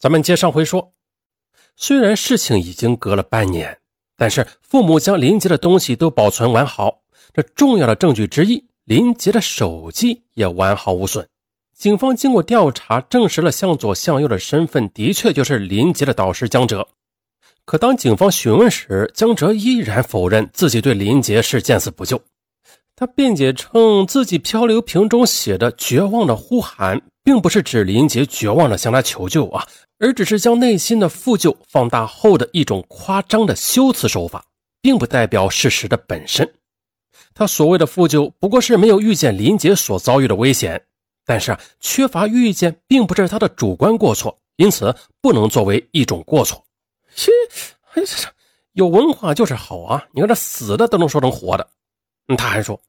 咱们接上回说，虽然事情已经隔了半年，但是父母将林杰的东西都保存完好，这重要的证据之一，林杰的手机也完好无损。警方经过调查，证实了向左向右的身份的确就是林杰的导师江哲。可当警方询问时，江哲依然否认自己对林杰是见死不救。他辩解称，自己漂流瓶中写的绝望的呼喊，并不是指林杰绝望的向他求救啊，而只是将内心的负疚放大后的一种夸张的修辞手法，并不代表事实的本身。他所谓的负疚，不过是没有预见林杰所遭遇的危险，但是缺乏预见并不是他的主观过错，因此不能作为一种过错。切，哎，这有文化就是好啊！你看这死的都能说成活的。他还说。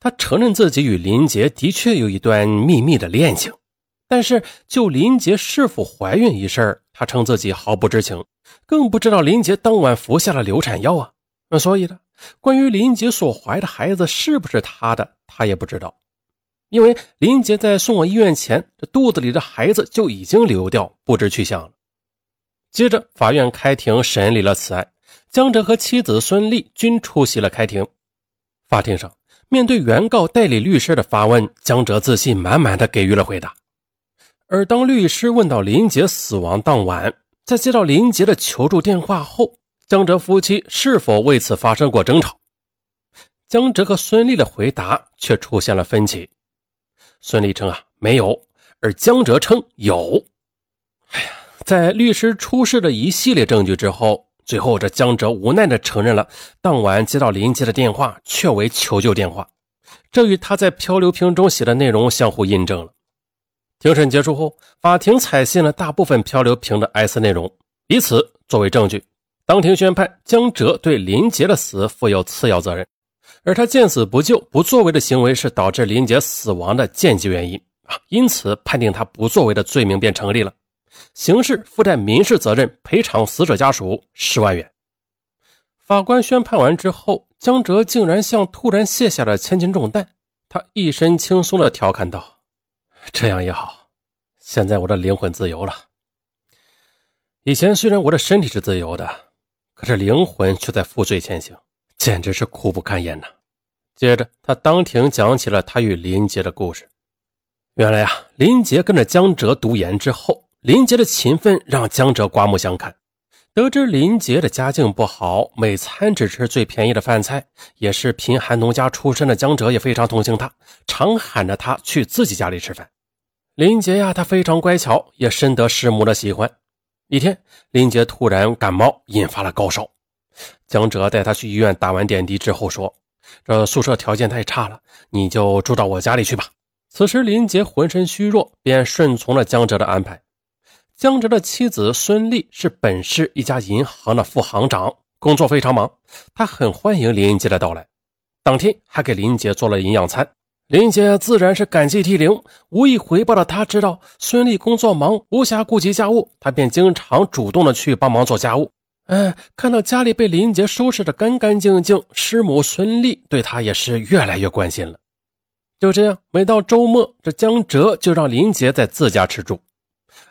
他承认自己与林杰的确有一段秘密的恋情，但是就林杰是否怀孕一事，他称自己毫不知情，更不知道林杰当晚服下了流产药啊。那所以呢，关于林杰所怀的孩子是不是他的，他也不知道，因为林杰在送往医院前，这肚子里的孩子就已经流掉，不知去向了。接着，法院开庭审理了此案，江哲和妻子孙丽均出席了开庭。法庭上。面对原告代理律师的发问，江哲自信满满的给予了回答。而当律师问到林杰死亡当晚，在接到林杰的求助电话后，江哲夫妻是否为此发生过争吵？江哲和孙俪的回答却出现了分歧。孙俪称啊没有，而江哲称有。哎呀，在律师出示的一系列证据之后。最后，这江哲无奈地承认了，当晚接到林杰的电话确为求救电话，这与他在漂流瓶中写的内容相互印证了。庭审结束后，法庭采信了大部分漂流瓶的 S 内容，以此作为证据，当庭宣判江哲对林杰的死负有次要责任，而他见死不救、不作为的行为是导致林杰死亡的间接原因啊，因此判定他不作为的罪名便成立了。刑事附带民事责任，赔偿死者家属十万元。法官宣判完之后，江哲竟然像突然卸下了千斤重担，他一身轻松地调侃道：“这样也好，现在我的灵魂自由了。以前虽然我的身体是自由的，可是灵魂却在负罪前行，简直是苦不堪言呐。”接着，他当庭讲起了他与林杰的故事。原来啊，林杰跟着江哲读研之后。林杰的勤奋让江哲刮目相看。得知林杰的家境不好，每餐只吃最便宜的饭菜，也是贫寒农家出身的江哲也非常同情他，常喊着他去自己家里吃饭。林杰呀，他非常乖巧，也深得师母的喜欢。一天，林杰突然感冒，引发了高烧。江哲带他去医院打完点滴之后说：“这宿舍条件太差了，你就住到我家里去吧。”此时林杰浑身虚弱，便顺从了江哲的安排。江哲的妻子孙丽是本市一家银行的副行长，工作非常忙。他很欢迎林杰的到来，当天还给林杰做了营养餐。林杰自然是感激涕零，无以回报的他知道孙俪工作忙，无暇顾及家务，他便经常主动的去帮忙做家务。哎，看到家里被林杰收拾的干干净净，师母孙俪对他也是越来越关心了。就这样，每到周末，这江哲就让林杰在自家吃住。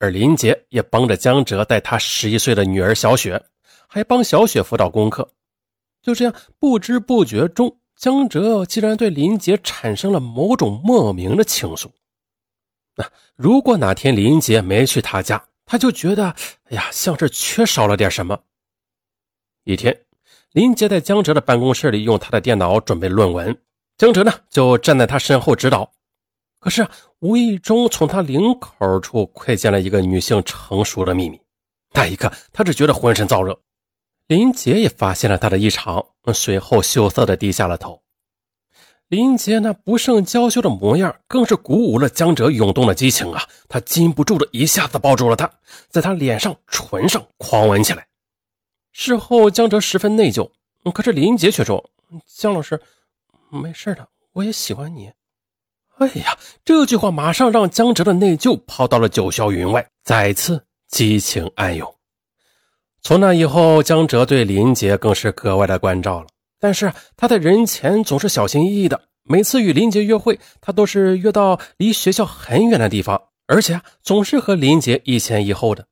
而林杰也帮着江哲带他十一岁的女儿小雪，还帮小雪辅导功课。就这样，不知不觉中，江哲竟然对林杰产生了某种莫名的情愫。那如果哪天林杰没去他家，他就觉得，哎呀，像是缺少了点什么。一天，林杰在江哲的办公室里用他的电脑准备论文，江哲呢就站在他身后指导。可是，无意中从他领口处窥见了一个女性成熟的秘密。那一刻，他只觉得浑身燥热。林杰也发现了他的异常，随后羞涩的低下了头。林杰那不胜娇羞的模样，更是鼓舞了江哲涌动的激情啊！他禁不住的一下子抱住了她，在她脸上、唇上狂吻起来。事后，江哲十分内疚，可是林杰却说：“江老师，没事的，我也喜欢你。”哎呀，这句话马上让江哲的内疚抛到了九霄云外，再次激情暗涌。从那以后，江哲对林杰更是格外的关照了。但是他在人前总是小心翼翼的，每次与林杰约会，他都是约到离学校很远的地方，而且总是和林杰一前一后的。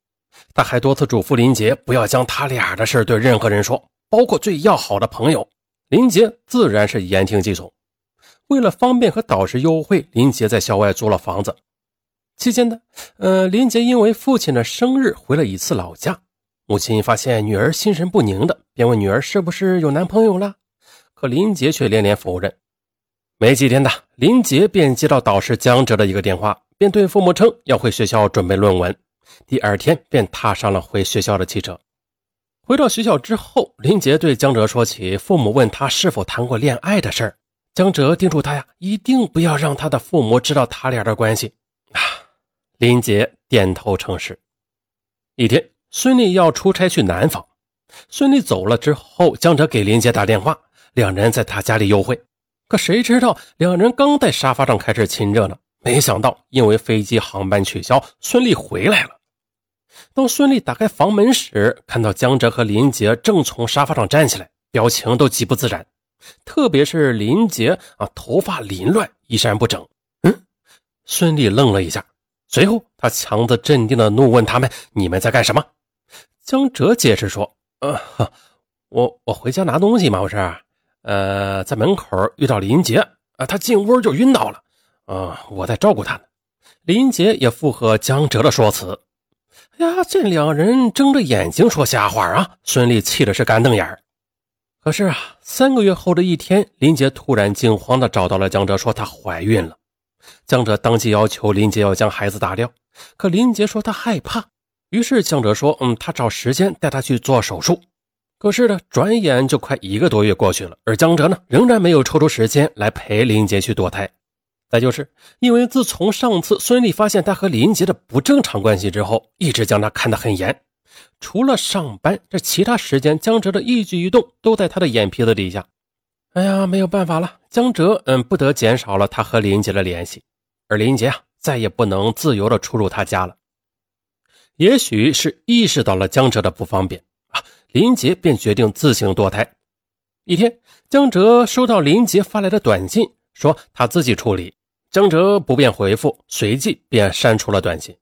他还多次嘱咐林杰不要将他俩的事对任何人说，包括最要好的朋友。林杰自然是言听计从。为了方便和导师幽会，林杰在校外租了房子。期间呢，呃，林杰因为父亲的生日回了一次老家。母亲发现女儿心神不宁的，便问女儿是不是有男朋友了。可林杰却连连否认。没几天的，林杰便接到导师江哲的一个电话，便对父母称要回学校准备论文。第二天便踏上了回学校的汽车。回到学校之后，林杰对江哲说起父母问他是否谈过恋爱的事儿。江哲叮嘱他呀，一定不要让他的父母知道他俩的关系。啊，林杰点头称是。一天，孙俪要出差去南方，孙俪走了之后，江哲给林杰打电话，两人在他家里幽会。可谁知道，两人刚在沙发上开始亲热呢，没想到因为飞机航班取消，孙俪回来了。当孙俪打开房门时，看到江哲和林杰正从沙发上站起来，表情都极不自然。特别是林杰啊，头发凌乱，衣衫不整。嗯，孙俪愣了一下，随后他强自镇定的怒问他们：“你们在干什么？”江哲解释说：“呃，我我回家拿东西嘛，不是？呃，在门口遇到林杰啊，他进屋就晕倒了。啊，我在照顾他呢。”林杰也附和江哲的说辞。哎呀，这两人睁着眼睛说瞎话啊！孙俪气的是干瞪眼可是啊，三个月后的一天，林杰突然惊慌的找到了江哲，说她怀孕了。江哲当即要求林杰要将孩子打掉，可林杰说他害怕。于是江哲说：“嗯，他找时间带他去做手术。”可是呢，转眼就快一个多月过去了，而江哲呢，仍然没有抽出时间来陪林杰去堕胎。再就是因为自从上次孙俪发现他和林杰的不正常关系之后，一直将他看得很严。除了上班，这其他时间，江哲的一举一动都在他的眼皮子底下。哎呀，没有办法了，江哲嗯，不得减少了他和林杰的联系，而林杰啊，再也不能自由的出入他家了。也许是意识到了江哲的不方便啊，林杰便决定自行堕胎。一天，江哲收到林杰发来的短信，说他自己处理。江哲不便回复，随即便删除了短信。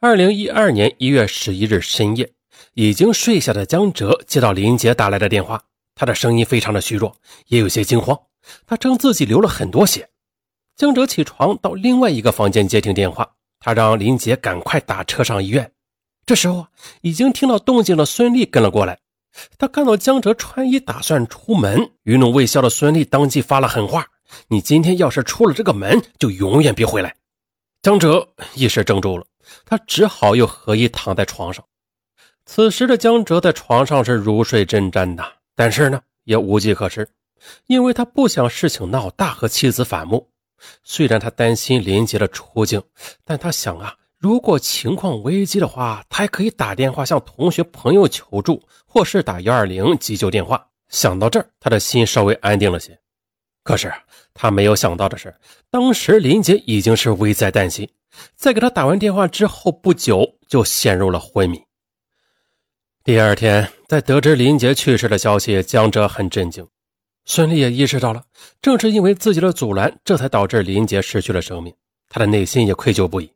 二零一二年一月十一日深夜，已经睡下的江哲接到林杰打来的电话，他的声音非常的虚弱，也有些惊慌。他称自己流了很多血。江哲起床到另外一个房间接听电话，他让林杰赶快打车上医院。这时候，已经听到动静的孙俪跟了过来。他看到江哲穿衣打算出门，余怒未消的孙俪当即发了狠话：“你今天要是出了这个门，就永远别回来。”江哲一时怔住了。他只好又合衣躺在床上。此时的江哲在床上是如睡针毡的，但是呢也无计可施，因为他不想事情闹大和妻子反目。虽然他担心林杰的处境，但他想啊，如果情况危机的话，他还可以打电话向同学朋友求助，或是打幺二零急救电话。想到这儿，他的心稍微安定了些。可是他没有想到的是，当时林杰已经是危在旦夕。在给他打完电话之后不久，就陷入了昏迷。第二天，在得知林杰去世的消息，江哲很震惊。孙俪也意识到了，正是因为自己的阻拦，这才导致林杰失去了生命。他的内心也愧疚不已。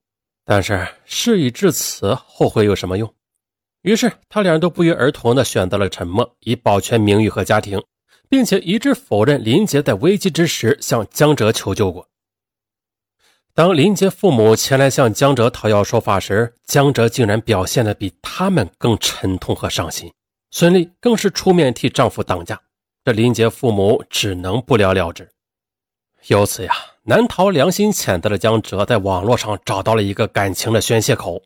但是事已至此，后悔有什么用？于是他俩都不约而同地选择了沉默，以保全名誉和家庭，并且一致否认林杰在危机之时向江哲求救过。当林杰父母前来向江哲讨要说法时，江哲竟然表现得比他们更沉痛和伤心。孙俪更是出面替丈夫挡驾，这林杰父母只能不了了之。由此呀，难逃良心谴责的江哲在网络上找到了一个感情的宣泄口，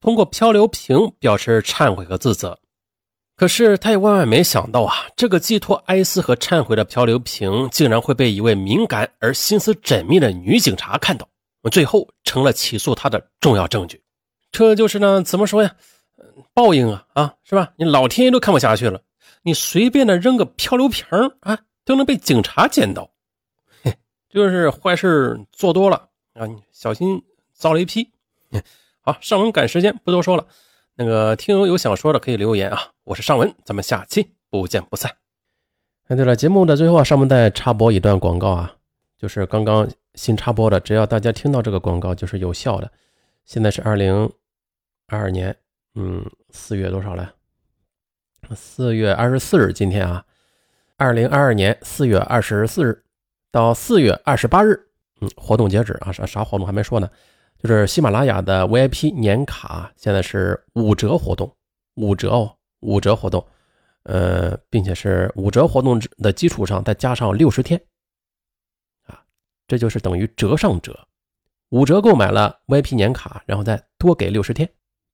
通过漂流瓶表示忏悔和自责。可是他也万万没想到啊，这个寄托哀思和忏悔的漂流瓶，竟然会被一位敏感而心思缜密的女警察看到。最后成了起诉他的重要证据，这就是呢，怎么说呀？报应啊啊，是吧？你老天爷都看不下去了，你随便的扔个漂流瓶啊，都能被警察捡到，嘿，就是坏事做多了啊，你小心遭雷劈。好，上文赶时间，不多说了。那个听友有想说的可以留言啊，我是尚文，咱们下期不见不散。哎，对了，节目的最后啊，尚文再插播一段广告啊，就是刚刚。新插播的，只要大家听到这个广告就是有效的。现在是二零二二年，嗯，四月多少了？四月二十四日，今天啊，二零二二年四月二十四日到四月二十八日，嗯，活动截止啊，啥啥活动还没说呢，就是喜马拉雅的 VIP 年卡现在是五折活动，五折哦，五折活动，呃，并且是五折活动的基础上再加上六十天，啊，这就是等于折上折，五折购买了 VIP 年卡，然后再多给六十天，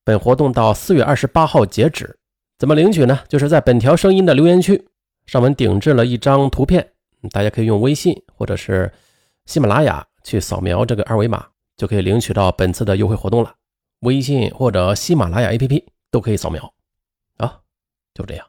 本活动到四月二十八号截止。怎么领取呢？就是在本条声音的留言区上面顶置了一张图片，大家可以用微信或者是喜马拉雅去扫描这个二维码，就可以领取到本次的优惠活动了。微信或者喜马拉雅 APP 都可以扫描。啊，就这样。